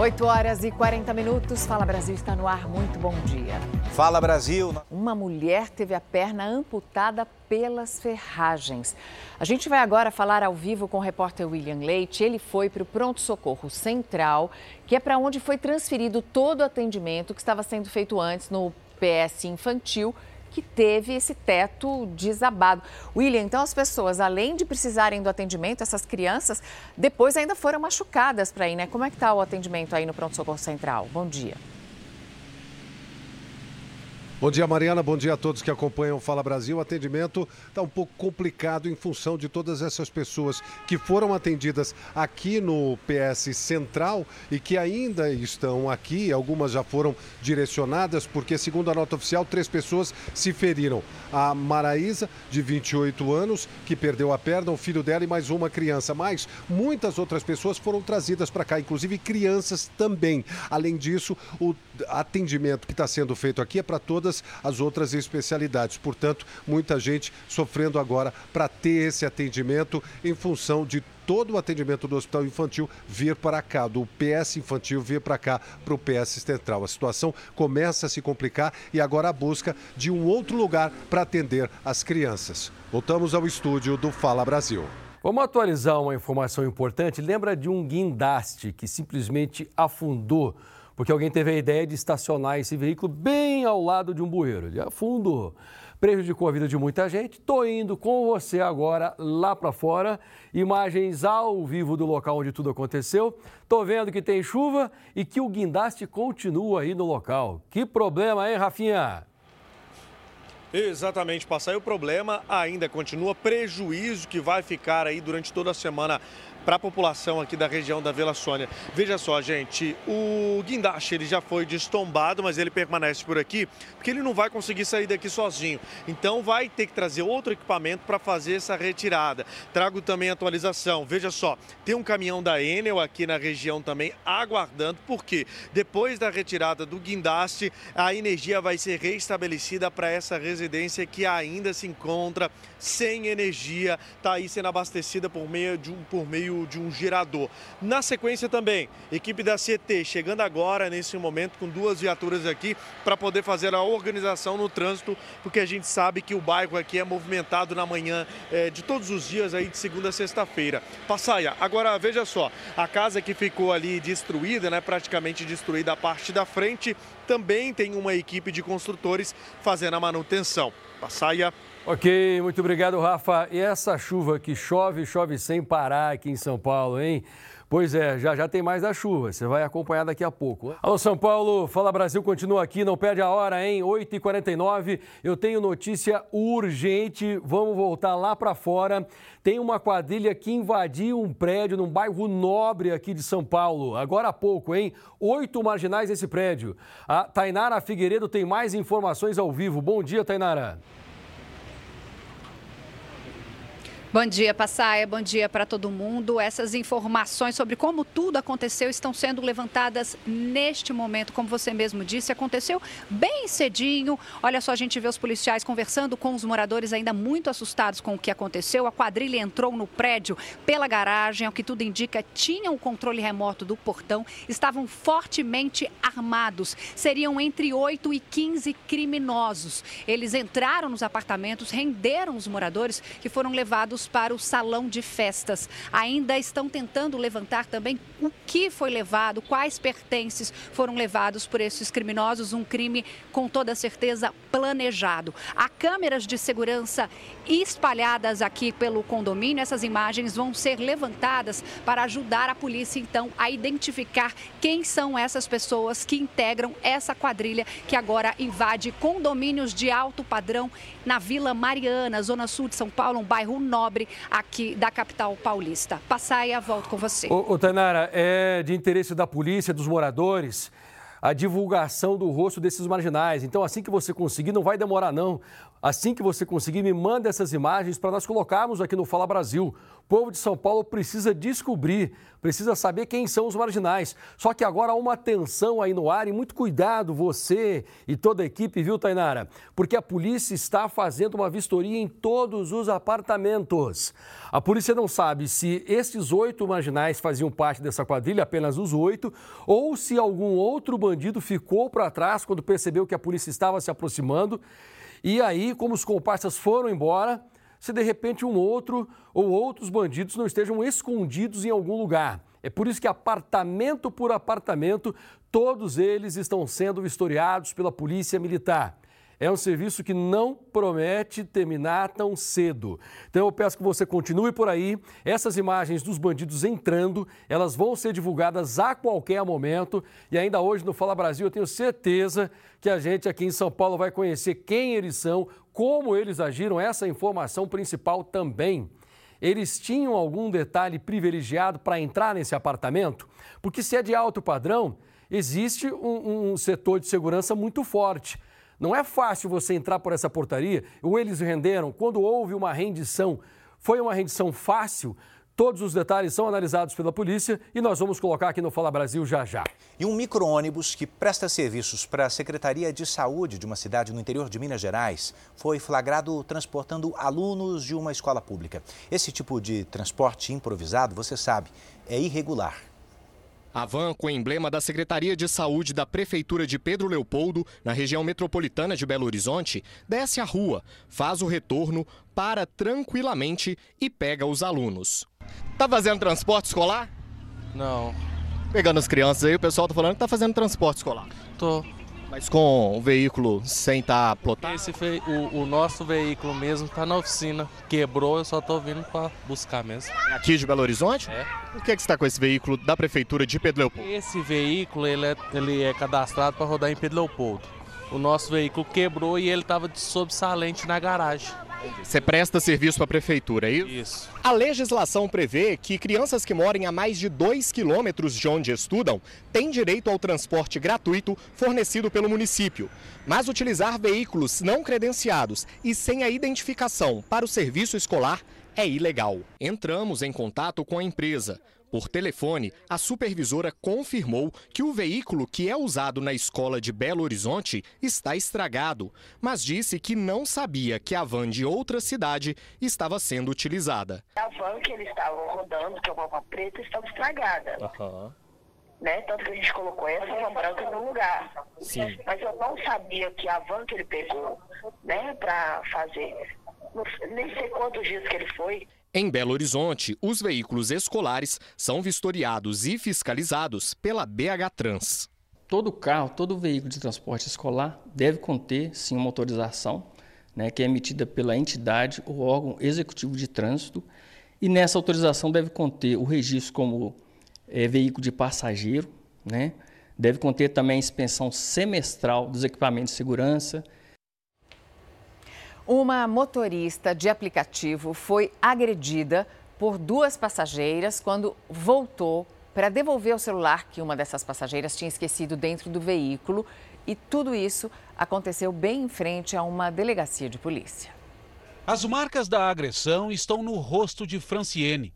8 horas e 40 minutos. Fala Brasil está no ar. Muito bom dia. Fala Brasil. Uma mulher teve a perna amputada pelas ferragens. A gente vai agora falar ao vivo com o repórter William Leite. Ele foi para o pronto-socorro central, que é para onde foi transferido todo o atendimento que estava sendo feito antes no PS infantil que teve esse teto desabado. William, então as pessoas, além de precisarem do atendimento, essas crianças, depois ainda foram machucadas para ir, né? Como é que está o atendimento aí no Pronto Socorro Central? Bom dia. Bom dia, Mariana. Bom dia a todos que acompanham o Fala Brasil. O atendimento está um pouco complicado em função de todas essas pessoas que foram atendidas aqui no PS Central e que ainda estão aqui. Algumas já foram direcionadas, porque, segundo a nota oficial, três pessoas se feriram. A Maraísa, de 28 anos, que perdeu a perna, o filho dela e mais uma criança. Mas muitas outras pessoas foram trazidas para cá, inclusive crianças também. Além disso, o atendimento que está sendo feito aqui é para todas todas as outras especialidades. Portanto, muita gente sofrendo agora para ter esse atendimento em função de todo o atendimento do hospital infantil vir para cá, do PS infantil vir para cá, para o PS central. A situação começa a se complicar e agora a busca de um outro lugar para atender as crianças. Voltamos ao estúdio do Fala Brasil. Vamos atualizar uma informação importante. Lembra de um guindaste que simplesmente afundou porque alguém teve a ideia de estacionar esse veículo bem ao lado de um bueiro. Ele afundou, prejudicou a vida de muita gente. Estou indo com você agora lá para fora, imagens ao vivo do local onde tudo aconteceu. Estou vendo que tem chuva e que o guindaste continua aí no local. Que problema, hein, Rafinha? Exatamente, passar. O problema ainda continua prejuízo que vai ficar aí durante toda a semana para a população aqui da região da Vila Sônia. Veja só, gente, o guindaste ele já foi destombado, mas ele permanece por aqui porque ele não vai conseguir sair daqui sozinho. Então vai ter que trazer outro equipamento para fazer essa retirada. Trago também atualização. Veja só, tem um caminhão da Enel aqui na região também aguardando, porque depois da retirada do guindaste, a energia vai ser restabelecida para essa residência que ainda se encontra sem energia, está aí sendo abastecida por meio de um por meio de um gerador. Na sequência também, equipe da CT chegando agora nesse momento com duas viaturas aqui para poder fazer a organização no trânsito, porque a gente sabe que o bairro aqui é movimentado na manhã é, de todos os dias aí de segunda a sexta-feira. Passaia, agora veja só, a casa que ficou ali destruída, né, praticamente destruída a parte da frente, também tem uma equipe de construtores fazendo a manutenção. Passaia. Ok, muito obrigado, Rafa. E essa chuva que chove, chove sem parar aqui em São Paulo, hein? Pois é, já já tem mais da chuva, você vai acompanhar daqui a pouco. Alô, São Paulo, Fala Brasil continua aqui, não perde a hora, hein? 8h49, eu tenho notícia urgente, vamos voltar lá para fora. Tem uma quadrilha que invadiu um prédio num bairro nobre aqui de São Paulo, agora há pouco, hein? Oito marginais nesse prédio. A Tainara Figueiredo tem mais informações ao vivo. Bom dia, Tainara. Bom dia, Passaia. Bom dia para todo mundo. Essas informações sobre como tudo aconteceu estão sendo levantadas neste momento, como você mesmo disse, aconteceu bem cedinho. Olha só, a gente vê os policiais conversando com os moradores ainda muito assustados com o que aconteceu. A quadrilha entrou no prédio pela garagem, ao que tudo indica, tinham o controle remoto do portão, estavam fortemente armados. Seriam entre 8 e 15 criminosos. Eles entraram nos apartamentos, renderam os moradores que foram levados para o salão de festas. Ainda estão tentando levantar também o que foi levado, quais pertences foram levados por esses criminosos. Um crime, com toda certeza, planejado. Há câmeras de segurança espalhadas aqui pelo condomínio. Essas imagens vão ser levantadas para ajudar a polícia, então, a identificar quem são essas pessoas que integram essa quadrilha que agora invade condomínios de alto padrão na Vila Mariana, zona sul de São Paulo, um bairro nobre aqui da capital paulista. Passaia, volto com você. Ô, ô Tainara, é de interesse da polícia, dos moradores, a divulgação do rosto desses marginais. Então, assim que você conseguir, não vai demorar não. Assim que você conseguir, me manda essas imagens para nós colocarmos aqui no Fala Brasil. O povo de São Paulo precisa descobrir, precisa saber quem são os marginais. Só que agora há uma atenção aí no ar e muito cuidado, você e toda a equipe, viu, Tainara? Porque a polícia está fazendo uma vistoria em todos os apartamentos. A polícia não sabe se esses oito marginais faziam parte dessa quadrilha, apenas os oito, ou se algum outro bandido ficou para trás quando percebeu que a polícia estava se aproximando. E aí, como os comparsas foram embora, se de repente um outro ou outros bandidos não estejam escondidos em algum lugar. É por isso que apartamento por apartamento, todos eles estão sendo vistoriados pela Polícia Militar. É um serviço que não promete terminar tão cedo. Então eu peço que você continue por aí. Essas imagens dos bandidos entrando, elas vão ser divulgadas a qualquer momento. E ainda hoje no Fala Brasil eu tenho certeza que a gente aqui em São Paulo vai conhecer quem eles são, como eles agiram, essa informação principal também. Eles tinham algum detalhe privilegiado para entrar nesse apartamento? Porque se é de alto padrão, existe um, um setor de segurança muito forte. Não é fácil você entrar por essa portaria, ou eles renderam, quando houve uma rendição, foi uma rendição fácil? Todos os detalhes são analisados pela polícia e nós vamos colocar aqui no Fala Brasil já já. E um micro-ônibus que presta serviços para a Secretaria de Saúde de uma cidade no interior de Minas Gerais foi flagrado transportando alunos de uma escola pública. Esse tipo de transporte improvisado, você sabe, é irregular. A van, com o emblema da Secretaria de Saúde da Prefeitura de Pedro Leopoldo, na região metropolitana de Belo Horizonte, desce a rua, faz o retorno, para tranquilamente e pega os alunos. Tá fazendo transporte escolar? Não. Pegando as crianças aí, o pessoal tá falando que tá fazendo transporte escolar. Tô. Mas com o veículo sem estar tá plotado? Esse fe... o, o, nosso veículo mesmo está na oficina. Quebrou, eu só estou vindo para buscar mesmo. É aqui de Belo Horizonte? É. Por que, que você está com esse veículo da prefeitura de Pedro Leopoldo? Esse veículo ele é, ele é cadastrado para rodar em Pedro Leopoldo. O nosso veículo quebrou e ele estava de sobressalente na garagem. Você presta serviço para a prefeitura, é isso? Isso. A legislação prevê que crianças que morem a mais de 2 quilômetros de onde estudam têm direito ao transporte gratuito fornecido pelo município. Mas utilizar veículos não credenciados e sem a identificação para o serviço escolar é ilegal. Entramos em contato com a empresa. Por telefone, a supervisora confirmou que o veículo que é usado na escola de Belo Horizonte está estragado, mas disse que não sabia que a van de outra cidade estava sendo utilizada. A van que eles estavam rodando, que é uma van preta, estava estragada. Uhum. Né? Tanto que a gente colocou essa van branca no lugar. Sim. Mas eu não sabia que a van que ele pegou, né, para fazer, nem sei quantos dias que ele foi, em Belo Horizonte, os veículos escolares são vistoriados e fiscalizados pela BH Trans. Todo carro, todo veículo de transporte escolar deve conter, sim, uma autorização, né, que é emitida pela entidade ou órgão executivo de trânsito, e nessa autorização deve conter o registro como é, veículo de passageiro, né, deve conter também a inspeção semestral dos equipamentos de segurança, uma motorista de aplicativo foi agredida por duas passageiras quando voltou para devolver o celular que uma dessas passageiras tinha esquecido dentro do veículo. E tudo isso aconteceu bem em frente a uma delegacia de polícia. As marcas da agressão estão no rosto de Franciene.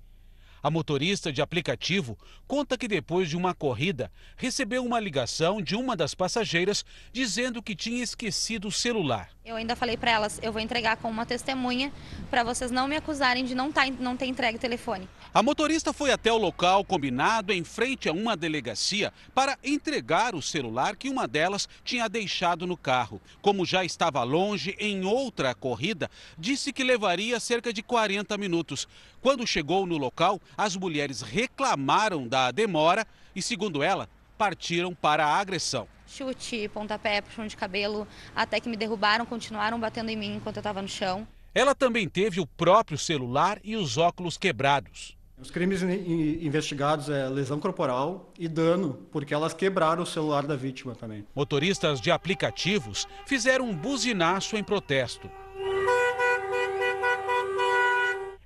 A motorista de aplicativo conta que depois de uma corrida recebeu uma ligação de uma das passageiras dizendo que tinha esquecido o celular. Eu ainda falei para elas, eu vou entregar com uma testemunha para vocês não me acusarem de não, tá, não ter entregue o telefone. A motorista foi até o local combinado em frente a uma delegacia para entregar o celular que uma delas tinha deixado no carro. Como já estava longe em outra corrida, disse que levaria cerca de 40 minutos. Quando chegou no local, as mulheres reclamaram da demora e, segundo ela, partiram para a agressão chute, pontapé, puxão de cabelo, até que me derrubaram, continuaram batendo em mim enquanto eu estava no chão. Ela também teve o próprio celular e os óculos quebrados. Os crimes investigados é lesão corporal e dano, porque elas quebraram o celular da vítima também. Motoristas de aplicativos fizeram um buzinaço em protesto.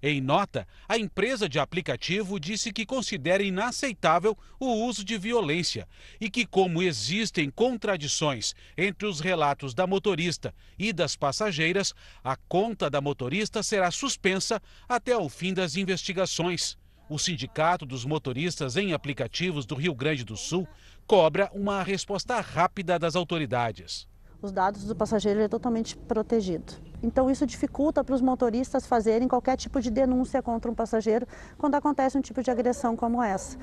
Em nota, a empresa de aplicativo disse que considera inaceitável o uso de violência e que, como existem contradições entre os relatos da motorista e das passageiras, a conta da motorista será suspensa até o fim das investigações. O Sindicato dos Motoristas em Aplicativos do Rio Grande do Sul cobra uma resposta rápida das autoridades. Os dados do passageiro é totalmente protegido. Então isso dificulta para os motoristas fazerem qualquer tipo de denúncia contra um passageiro quando acontece um tipo de agressão como essa.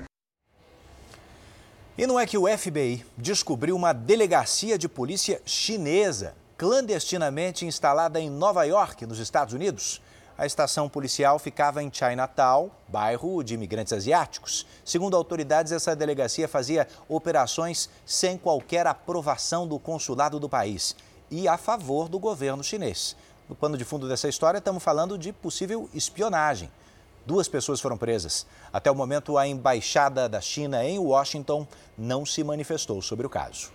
E não é que o FBI descobriu uma delegacia de polícia chinesa clandestinamente instalada em Nova York, nos Estados Unidos? A estação policial ficava em Chinatown, bairro de imigrantes asiáticos. Segundo autoridades, essa delegacia fazia operações sem qualquer aprovação do consulado do país e a favor do governo chinês. No pano de fundo dessa história, estamos falando de possível espionagem. Duas pessoas foram presas. Até o momento, a embaixada da China em Washington não se manifestou sobre o caso.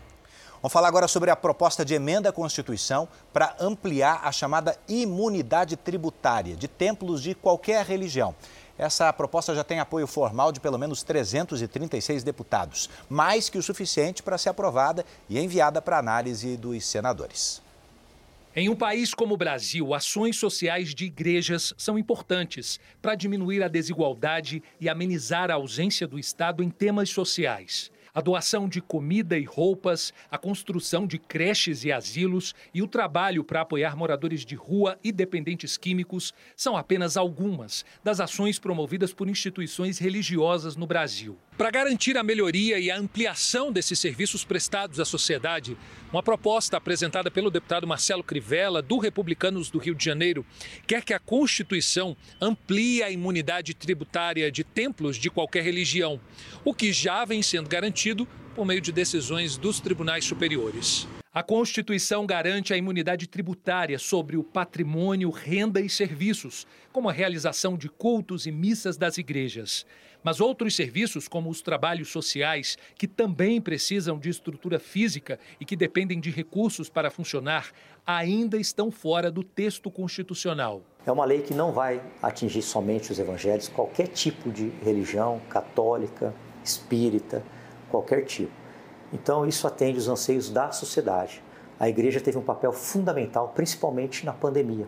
Vamos falar agora sobre a proposta de emenda à Constituição para ampliar a chamada imunidade tributária de templos de qualquer religião. Essa proposta já tem apoio formal de pelo menos 336 deputados, mais que o suficiente para ser aprovada e enviada para análise dos senadores. Em um país como o Brasil, ações sociais de igrejas são importantes para diminuir a desigualdade e amenizar a ausência do Estado em temas sociais a doação de comida e roupas, a construção de creches e asilos e o trabalho para apoiar moradores de rua e dependentes químicos são apenas algumas das ações promovidas por instituições religiosas no Brasil. Para garantir a melhoria e a ampliação desses serviços prestados à sociedade, uma proposta apresentada pelo deputado Marcelo Crivella, do Republicanos do Rio de Janeiro, quer que a Constituição amplie a imunidade tributária de templos de qualquer religião, o que já vem sendo garantido por meio de decisões dos tribunais superiores. A Constituição garante a imunidade tributária sobre o patrimônio, renda e serviços, como a realização de cultos e missas das igrejas. Mas outros serviços, como os trabalhos sociais, que também precisam de estrutura física e que dependem de recursos para funcionar, ainda estão fora do texto constitucional. É uma lei que não vai atingir somente os evangélicos, qualquer tipo de religião, católica, espírita, qualquer tipo. Então, isso atende os anseios da sociedade. A igreja teve um papel fundamental, principalmente na pandemia,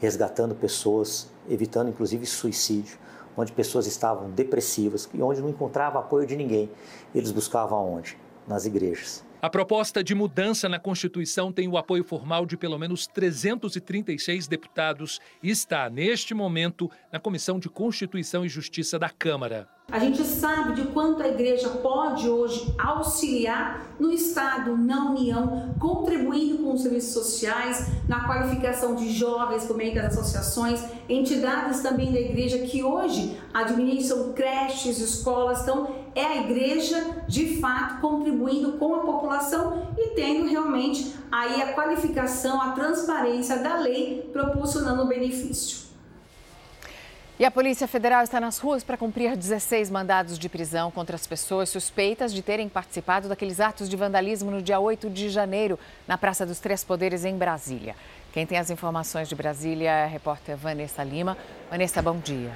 resgatando pessoas, evitando inclusive suicídio onde pessoas estavam depressivas e onde não encontrava apoio de ninguém. Eles buscavam aonde? Nas igrejas. A proposta de mudança na Constituição tem o apoio formal de pelo menos 336 deputados e está, neste momento, na Comissão de Constituição e Justiça da Câmara. A gente sabe de quanto a igreja pode hoje auxiliar no Estado, na União, contribuindo com os serviços sociais, na qualificação de jovens por meio das associações, entidades também da igreja que hoje administram creches, escolas, então é a igreja de fato contribuindo com a população e tendo realmente aí a qualificação, a transparência da lei proporcionando o benefício. E a Polícia Federal está nas ruas para cumprir 16 mandados de prisão contra as pessoas suspeitas de terem participado daqueles atos de vandalismo no dia 8 de janeiro, na Praça dos Três Poderes, em Brasília. Quem tem as informações de Brasília é a repórter Vanessa Lima. Vanessa, bom dia.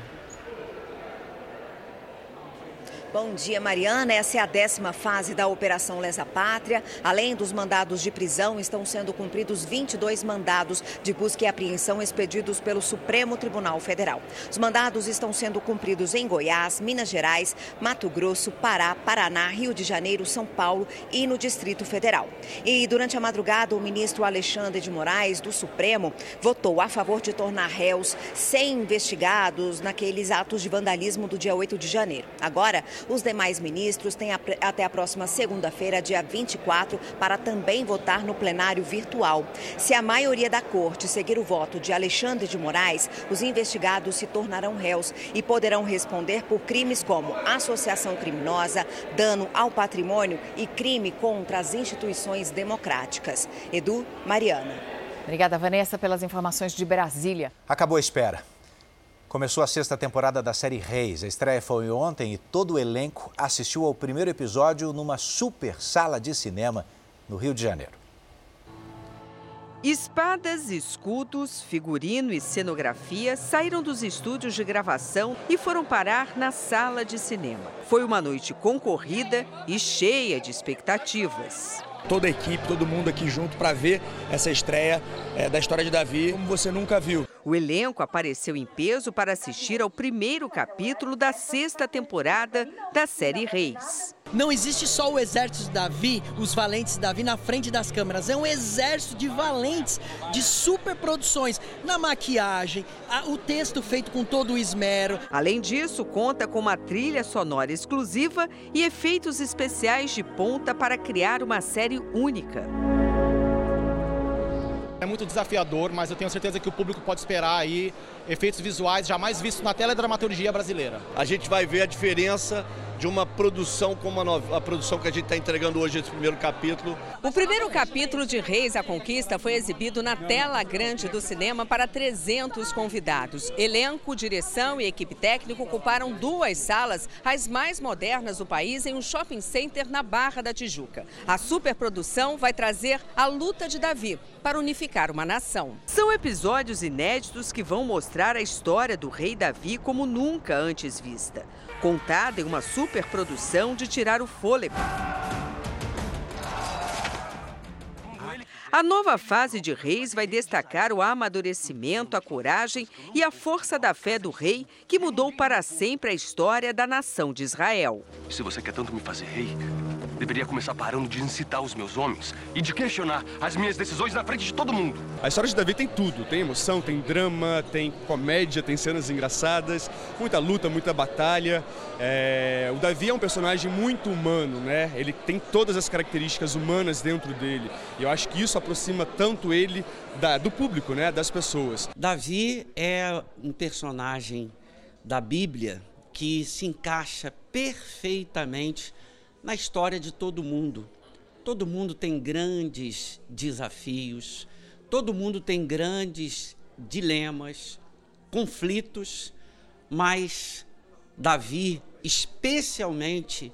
Bom dia, Mariana. Essa é a décima fase da Operação Lesa Pátria. Além dos mandados de prisão, estão sendo cumpridos 22 mandados de busca e apreensão expedidos pelo Supremo Tribunal Federal. Os mandados estão sendo cumpridos em Goiás, Minas Gerais, Mato Grosso, Pará, Paraná, Rio de Janeiro, São Paulo e no Distrito Federal. E durante a madrugada, o ministro Alexandre de Moraes, do Supremo, votou a favor de tornar réus 100 investigados naqueles atos de vandalismo do dia 8 de janeiro. Agora, os demais ministros têm até a próxima segunda-feira, dia 24, para também votar no plenário virtual. Se a maioria da corte seguir o voto de Alexandre de Moraes, os investigados se tornarão réus e poderão responder por crimes como associação criminosa, dano ao patrimônio e crime contra as instituições democráticas. Edu, Mariana. Obrigada, Vanessa, pelas informações de Brasília. Acabou a espera. Começou a sexta temporada da série Reis. A estreia foi ontem e todo o elenco assistiu ao primeiro episódio numa super sala de cinema no Rio de Janeiro. Espadas, escudos, figurino e cenografia saíram dos estúdios de gravação e foram parar na sala de cinema. Foi uma noite concorrida e cheia de expectativas. Toda a equipe, todo mundo aqui junto para ver essa estreia é, da história de Davi como você nunca viu. O elenco apareceu em peso para assistir ao primeiro capítulo da sexta temporada da série Reis. Não existe só o exército de Davi, os valentes de Davi na frente das câmeras. É um exército de valentes, de superproduções, na maquiagem, o texto feito com todo o esmero. Além disso, conta com uma trilha sonora exclusiva e efeitos especiais de ponta para criar uma série única. É muito desafiador, mas eu tenho certeza que o público pode esperar aí efeitos visuais jamais vistos na teledramaturgia brasileira. A gente vai ver a diferença de uma produção como a, a produção que a gente está entregando hoje nesse primeiro capítulo. O primeiro capítulo de Reis a Conquista foi exibido na tela grande do cinema para 300 convidados. Elenco, direção e equipe técnica ocuparam duas salas, as mais modernas do país, em um shopping center na Barra da Tijuca. A superprodução vai trazer a luta de Davi para unificar uma nação. São episódios inéditos que vão mostrar a história do rei Davi como nunca antes vista contada em uma superprodução de tirar o fôlego. A nova fase de Reis vai destacar o amadurecimento, a coragem e a força da fé do rei, que mudou para sempre a história da nação de Israel. Se você quer tanto me fazer rei, Deveria começar parando de incitar os meus homens e de questionar as minhas decisões na frente de todo mundo. A história de Davi tem tudo: tem emoção, tem drama, tem comédia, tem cenas engraçadas, muita luta, muita batalha. É... O Davi é um personagem muito humano, né? Ele tem todas as características humanas dentro dele. E eu acho que isso aproxima tanto ele da... do público, né? Das pessoas. Davi é um personagem da Bíblia que se encaixa perfeitamente na história de todo mundo. Todo mundo tem grandes desafios, todo mundo tem grandes dilemas, conflitos, mas Davi, especialmente,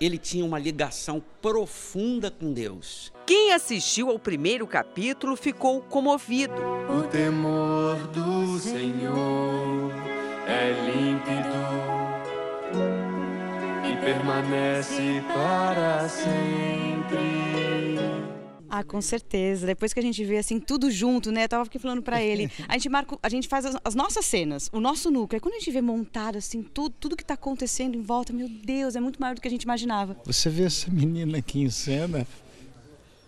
ele tinha uma ligação profunda com Deus. Quem assistiu ao primeiro capítulo ficou comovido. O temor do Senhor é límpido permanece para sempre. Ah, com certeza. Depois que a gente vê assim tudo junto, né? Eu tava aqui falando para ele. A gente marca, a gente faz as, as, nossas cenas, o nosso núcleo. E quando a gente vê montado assim tudo, tudo que tá acontecendo em volta, meu Deus, é muito maior do que a gente imaginava. Você vê essa menina aqui em cena,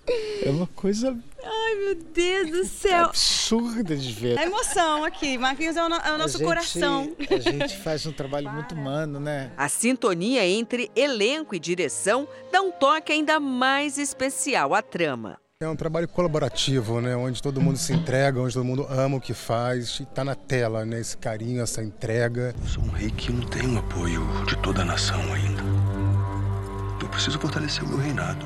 é uma coisa. Ai, meu Deus do céu! Absurda de ver. A emoção aqui. Marquinhos é o, no, é o nosso gente, coração. A gente faz um trabalho muito humano, né? A sintonia entre elenco e direção dá um toque ainda mais especial à trama. É um trabalho colaborativo, né? Onde todo mundo se entrega, onde todo mundo ama o que faz e está na tela, né? Esse carinho, essa entrega. Eu sou um rei que não tem o apoio de toda a nação ainda. Eu preciso fortalecer o meu reinado.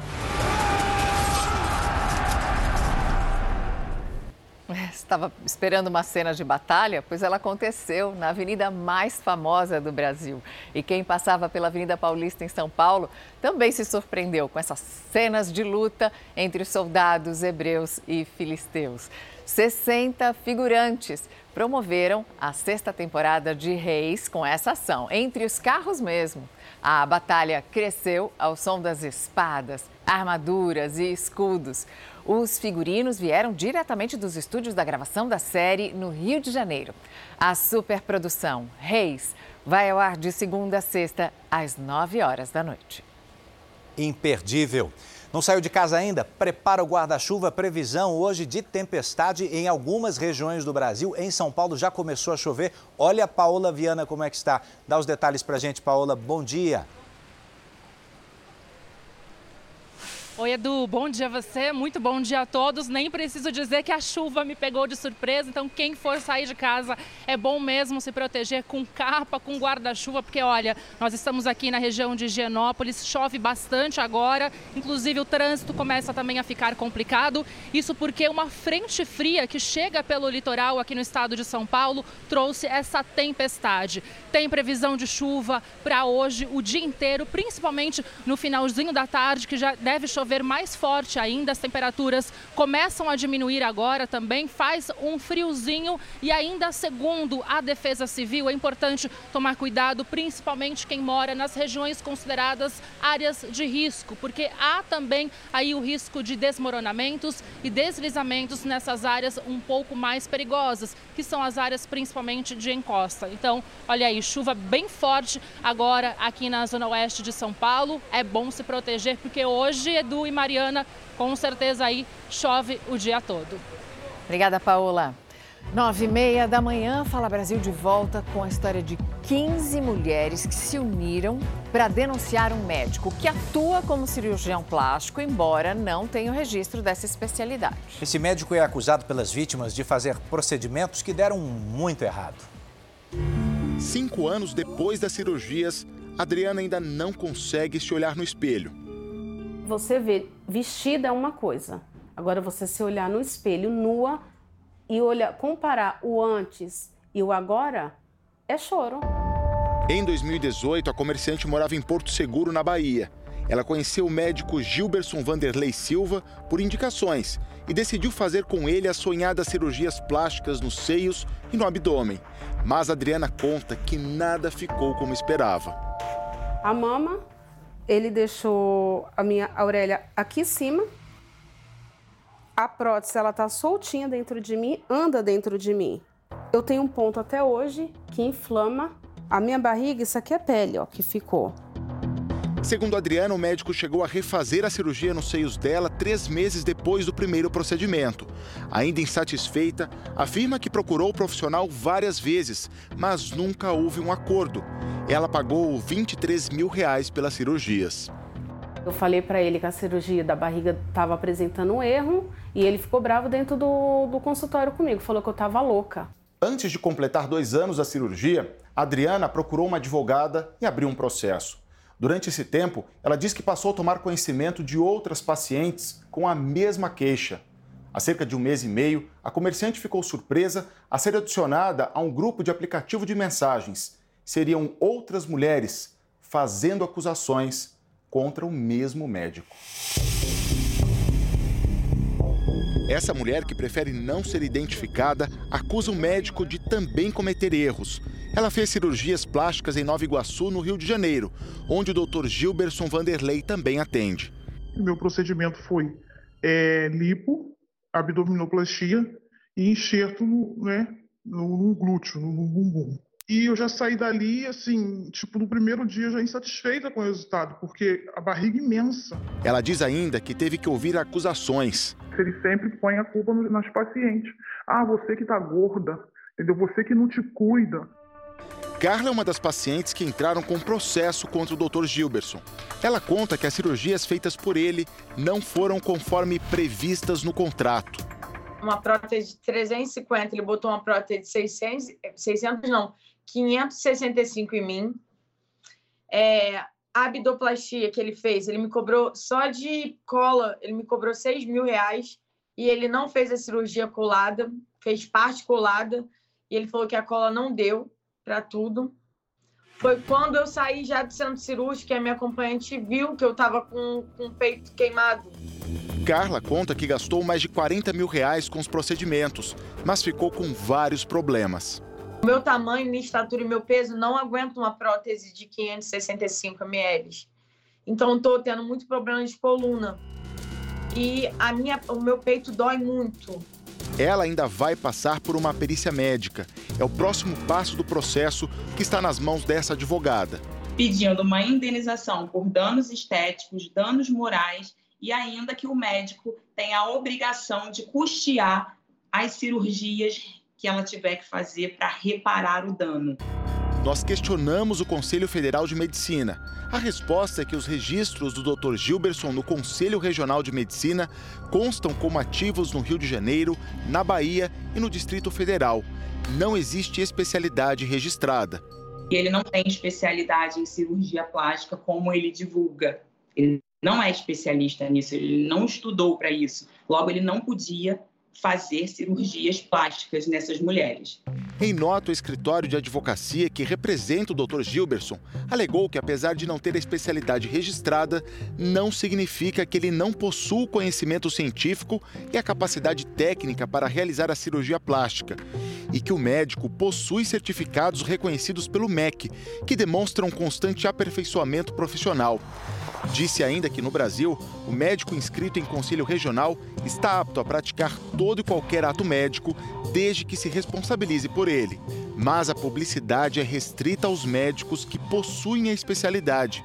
Estava esperando uma cena de batalha, pois ela aconteceu na avenida mais famosa do Brasil. E quem passava pela Avenida Paulista em São Paulo também se surpreendeu com essas cenas de luta entre soldados hebreus e filisteus. 60 figurantes promoveram a sexta temporada de Reis com essa ação, entre os carros mesmo. A batalha cresceu ao som das espadas, armaduras e escudos. Os figurinos vieram diretamente dos estúdios da gravação da série no Rio de Janeiro. A superprodução Reis vai ao ar de segunda a sexta, às 9 horas da noite. Imperdível. Não saiu de casa ainda? Prepara o guarda-chuva. Previsão hoje de tempestade em algumas regiões do Brasil. Em São Paulo já começou a chover. Olha a Paola Viana como é que está. Dá os detalhes para gente, Paola. Bom dia. Oi, Edu, bom dia a você, muito bom dia a todos. Nem preciso dizer que a chuva me pegou de surpresa, então quem for sair de casa é bom mesmo se proteger com capa, com guarda-chuva, porque olha, nós estamos aqui na região de Higienópolis, chove bastante agora, inclusive o trânsito começa também a ficar complicado. Isso porque uma frente fria que chega pelo litoral aqui no estado de São Paulo trouxe essa tempestade. Tem previsão de chuva para hoje o dia inteiro, principalmente no finalzinho da tarde, que já deve chover chover mais forte ainda, as temperaturas começam a diminuir agora também, faz um friozinho e ainda segundo a Defesa Civil é importante tomar cuidado, principalmente quem mora nas regiões consideradas áreas de risco, porque há também aí o risco de desmoronamentos e deslizamentos nessas áreas um pouco mais perigosas, que são as áreas principalmente de encosta. Então, olha aí, chuva bem forte agora aqui na zona oeste de São Paulo. É bom se proteger porque hoje Edu e Mariana com certeza aí chove o dia todo. Obrigada, Paola. Nove e meia da manhã, Fala Brasil de volta com a história de 15 mulheres que se uniram para denunciar um médico que atua como cirurgião plástico, embora não tenha o registro dessa especialidade. Esse médico é acusado pelas vítimas de fazer procedimentos que deram muito errado. Cinco anos depois das cirurgias, Adriana ainda não consegue se olhar no espelho. Você vê vestida é uma coisa, agora você se olhar no espelho nua e olhar, comparar o antes e o agora é choro. Em 2018, a comerciante morava em Porto Seguro, na Bahia. Ela conheceu o médico Gilberson Vanderlei Silva por indicações e decidiu fazer com ele as sonhadas cirurgias plásticas nos seios e no abdômen. Mas Adriana conta que nada ficou como esperava. A mama, ele deixou a minha Aurélia aqui em cima a prótese ela tá soltinha dentro de mim, anda dentro de mim. Eu tenho um ponto até hoje que inflama a minha barriga, isso aqui é pele, ó, que ficou. Segundo Adriana, o médico chegou a refazer a cirurgia nos seios dela três meses depois do primeiro procedimento. Ainda insatisfeita, afirma que procurou o profissional várias vezes, mas nunca houve um acordo. Ela pagou 23 mil reais pelas cirurgias. Eu falei para ele que a cirurgia da barriga estava apresentando um erro e ele ficou bravo dentro do, do consultório comigo, falou que eu estava louca. Antes de completar dois anos da cirurgia, Adriana procurou uma advogada e abriu um processo. Durante esse tempo, ela diz que passou a tomar conhecimento de outras pacientes com a mesma queixa. Há cerca de um mês e meio, a comerciante ficou surpresa a ser adicionada a um grupo de aplicativo de mensagens. Seriam outras mulheres fazendo acusações contra o mesmo médico. Essa mulher, que prefere não ser identificada, acusa o médico de também cometer erros. Ela fez cirurgias plásticas em Nova Iguaçu, no Rio de Janeiro, onde o Dr. Gilberson Vanderlei também atende. Meu procedimento foi é, lipo, abdominoplastia e enxerto né, no, no glúteo, no, no bumbum. E eu já saí dali, assim, tipo, no primeiro dia já insatisfeita com o resultado, porque a barriga é imensa. Ela diz ainda que teve que ouvir acusações. Ele sempre põe a culpa nas pacientes. Ah, você que tá gorda, entendeu? Você que não te cuida. Carla é uma das pacientes que entraram com processo contra o Dr. Gilberson. Ela conta que as cirurgias feitas por ele não foram conforme previstas no contrato. Uma prótese de 350, ele botou uma prótese de 600, 600 não, 565 em mim. É, a abdoplastia que ele fez, ele me cobrou só de cola, ele me cobrou 6 mil reais e ele não fez a cirurgia colada, fez parte colada e ele falou que a cola não deu para tudo. Foi quando eu saí já do centro cirúrgico que a minha acompanhante viu que eu estava com, com o peito queimado. Carla conta que gastou mais de 40 mil reais com os procedimentos, mas ficou com vários problemas. Meu tamanho, minha estatura e meu peso não aguentam uma prótese de 565 ml. Então, estou tendo muito problema de coluna. E a minha, o meu peito dói muito. Ela ainda vai passar por uma perícia médica. É o próximo passo do processo que está nas mãos dessa advogada. Pedindo uma indenização por danos estéticos, danos morais e ainda que o médico tenha a obrigação de custear as cirurgias que ela tiver que fazer para reparar o dano. Nós questionamos o Conselho Federal de Medicina. A resposta é que os registros do Dr. Gilberson no Conselho Regional de Medicina constam como ativos no Rio de Janeiro, na Bahia e no Distrito Federal. Não existe especialidade registrada. Ele não tem especialidade em cirurgia plástica como ele divulga. Ele não é especialista nisso, ele não estudou para isso. Logo, ele não podia fazer cirurgias plásticas nessas mulheres. Em nota, o escritório de advocacia que representa o Dr. Gilberson alegou que, apesar de não ter a especialidade registrada, não significa que ele não possua o conhecimento científico e a capacidade técnica para realizar a cirurgia plástica, e que o médico possui certificados reconhecidos pelo MEC, que demonstram constante aperfeiçoamento profissional. Disse ainda que no Brasil, o médico inscrito em conselho regional está apto a praticar todo e qualquer ato médico, desde que se responsabilize por ele. Mas a publicidade é restrita aos médicos que possuem a especialidade.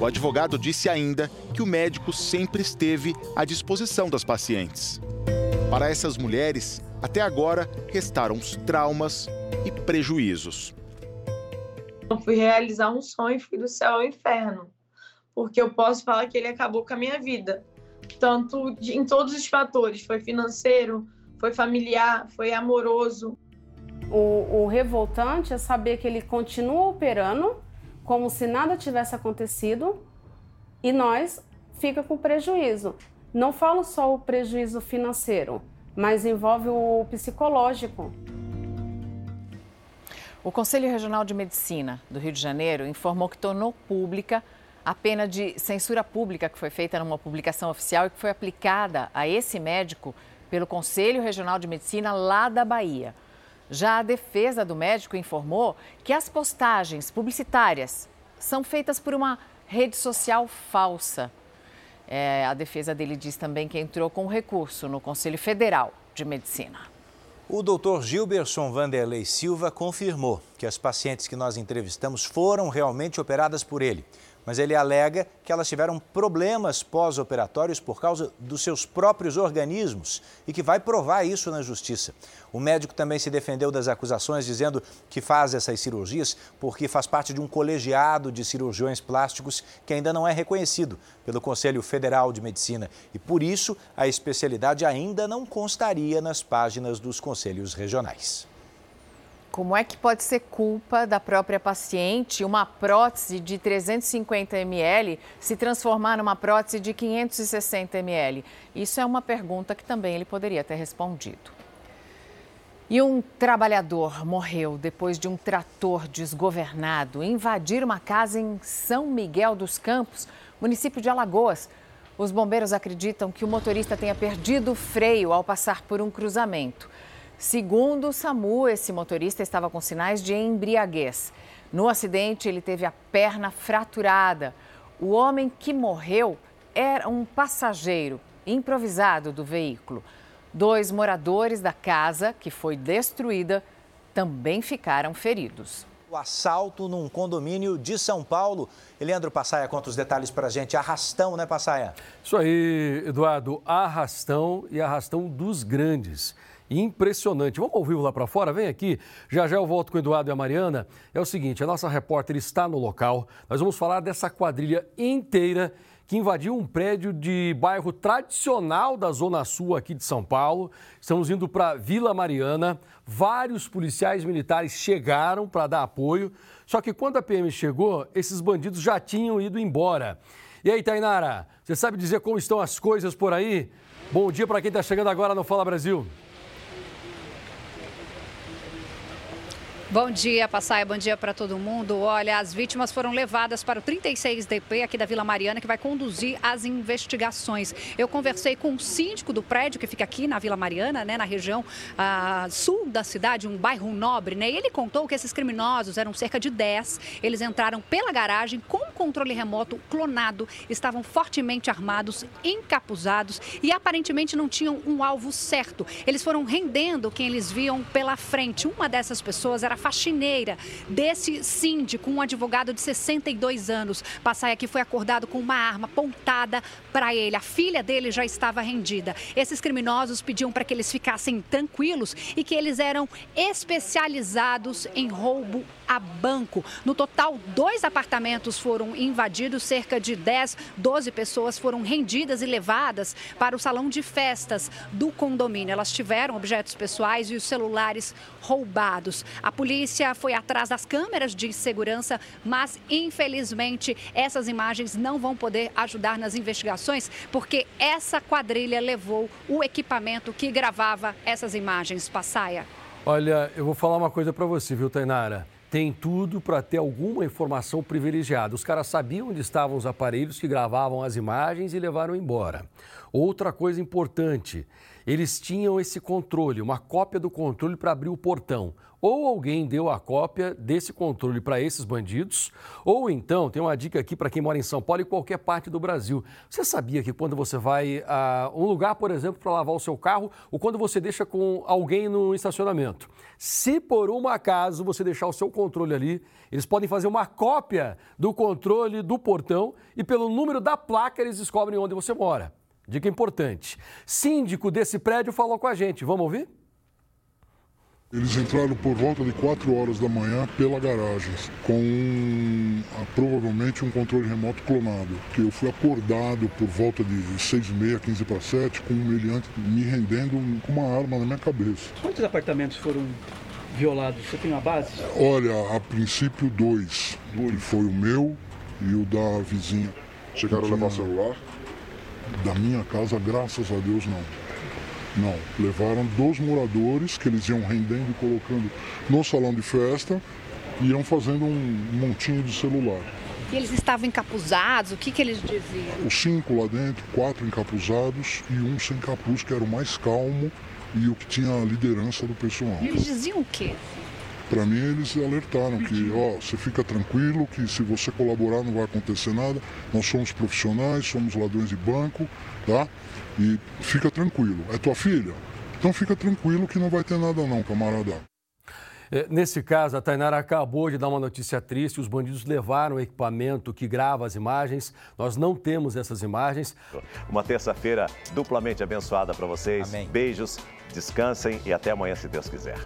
O advogado disse ainda que o médico sempre esteve à disposição das pacientes. Para essas mulheres, até agora, restaram os traumas e prejuízos. Eu fui realizar um sonho, fui do céu ao inferno porque eu posso falar que ele acabou com a minha vida, tanto de, em todos os fatores, foi financeiro, foi familiar, foi amoroso. O, o revoltante é saber que ele continua operando como se nada tivesse acontecido e nós fica com prejuízo. Não falo só o prejuízo financeiro, mas envolve o psicológico. O Conselho Regional de Medicina do Rio de Janeiro informou que tornou pública a pena de censura pública que foi feita numa publicação oficial e que foi aplicada a esse médico pelo Conselho Regional de Medicina lá da Bahia. Já a defesa do médico informou que as postagens publicitárias são feitas por uma rede social falsa. É, a defesa dele diz também que entrou com recurso no Conselho Federal de Medicina. O doutor Gilberson Vanderlei Silva confirmou que as pacientes que nós entrevistamos foram realmente operadas por ele mas ele alega que elas tiveram problemas pós-operatórios por causa dos seus próprios organismos e que vai provar isso na justiça. O médico também se defendeu das acusações, dizendo que faz essas cirurgias porque faz parte de um colegiado de cirurgiões plásticos que ainda não é reconhecido pelo Conselho Federal de Medicina e, por isso, a especialidade ainda não constaria nas páginas dos conselhos regionais. Como é que pode ser culpa da própria paciente uma prótese de 350 ml se transformar numa prótese de 560 ml? Isso é uma pergunta que também ele poderia ter respondido. E um trabalhador morreu depois de um trator desgovernado invadir uma casa em São Miguel dos Campos, município de Alagoas. Os bombeiros acreditam que o motorista tenha perdido o freio ao passar por um cruzamento. Segundo o SAMU, esse motorista estava com sinais de embriaguez. No acidente, ele teve a perna fraturada. O homem que morreu era um passageiro improvisado do veículo. Dois moradores da casa, que foi destruída, também ficaram feridos. O assalto num condomínio de São Paulo. Eleandro Passaia conta os detalhes para a gente. Arrastão, né, Passaia? Isso aí, Eduardo. Arrastão e arrastão dos grandes impressionante. Vamos ao vivo lá para fora? Vem aqui. Já já eu volto com o Eduardo e a Mariana. É o seguinte, a nossa repórter está no local. Nós vamos falar dessa quadrilha inteira que invadiu um prédio de bairro tradicional da Zona Sul aqui de São Paulo. Estamos indo para Vila Mariana. Vários policiais militares chegaram para dar apoio. Só que quando a PM chegou, esses bandidos já tinham ido embora. E aí, Tainara, você sabe dizer como estão as coisas por aí? Bom dia para quem está chegando agora no Fala Brasil. Bom dia, Passaia. Bom dia para todo mundo. Olha, as vítimas foram levadas para o 36DP aqui da Vila Mariana, que vai conduzir as investigações. Eu conversei com o síndico do prédio que fica aqui na Vila Mariana, né, na região ah, sul da cidade, um bairro nobre, né? E ele contou que esses criminosos eram cerca de 10. Eles entraram pela garagem com controle remoto clonado, estavam fortemente armados, encapuzados e aparentemente não tinham um alvo certo. Eles foram rendendo quem eles viam pela frente. Uma dessas pessoas era faxineira desse síndico, um advogado de 62 anos. Passai aqui foi acordado com uma arma apontada para ele. A filha dele já estava rendida. Esses criminosos pediam para que eles ficassem tranquilos e que eles eram especializados em roubo a banco. No total, dois apartamentos foram foram invadidos, cerca de 10, 12 pessoas foram rendidas e levadas para o salão de festas do condomínio. Elas tiveram objetos pessoais e os celulares roubados. A polícia foi atrás das câmeras de segurança, mas infelizmente essas imagens não vão poder ajudar nas investigações, porque essa quadrilha levou o equipamento que gravava essas imagens. Passaia. Olha, eu vou falar uma coisa para você, viu, Tainara? Tem tudo para ter alguma informação privilegiada. Os caras sabiam onde estavam os aparelhos que gravavam as imagens e levaram embora. Outra coisa importante, eles tinham esse controle, uma cópia do controle para abrir o portão. Ou alguém deu a cópia desse controle para esses bandidos, ou então, tem uma dica aqui para quem mora em São Paulo e qualquer parte do Brasil. Você sabia que quando você vai a um lugar, por exemplo, para lavar o seu carro, ou quando você deixa com alguém no estacionamento, se por um acaso você deixar o seu controle ali, eles podem fazer uma cópia do controle do portão e pelo número da placa eles descobrem onde você mora. Dica importante. Síndico desse prédio falou com a gente. Vamos ouvir? Eles entraram por volta de 4 horas da manhã pela garagem, com ah, provavelmente um controle remoto clonado. Que eu fui acordado por volta de 6 e meia, 15 para 7, com um meliante me rendendo com uma arma na minha cabeça. Quantos apartamentos foram violados? Você tem uma base? Olha, a princípio dois. Que foi o meu e o da vizinha. Chegaram a levar celular? Da minha casa, graças a Deus, não. Não, levaram dos moradores que eles iam rendendo e colocando no salão de festa e iam fazendo um montinho de celular. E eles estavam encapuzados? O que, que eles diziam? Os cinco lá dentro, quatro encapuzados e um sem capuz, que era o mais calmo e o que tinha a liderança do pessoal. E eles diziam o quê? Para mim, eles alertaram que, ó, você fica tranquilo, que se você colaborar não vai acontecer nada. Nós somos profissionais, somos ladrões de banco, tá? E fica tranquilo. É tua filha? Então fica tranquilo que não vai ter nada não, camarada. É, nesse caso, a Tainara acabou de dar uma notícia triste. Os bandidos levaram o equipamento que grava as imagens. Nós não temos essas imagens. Uma terça-feira duplamente abençoada para vocês. Amém. Beijos, descansem e até amanhã, se Deus quiser.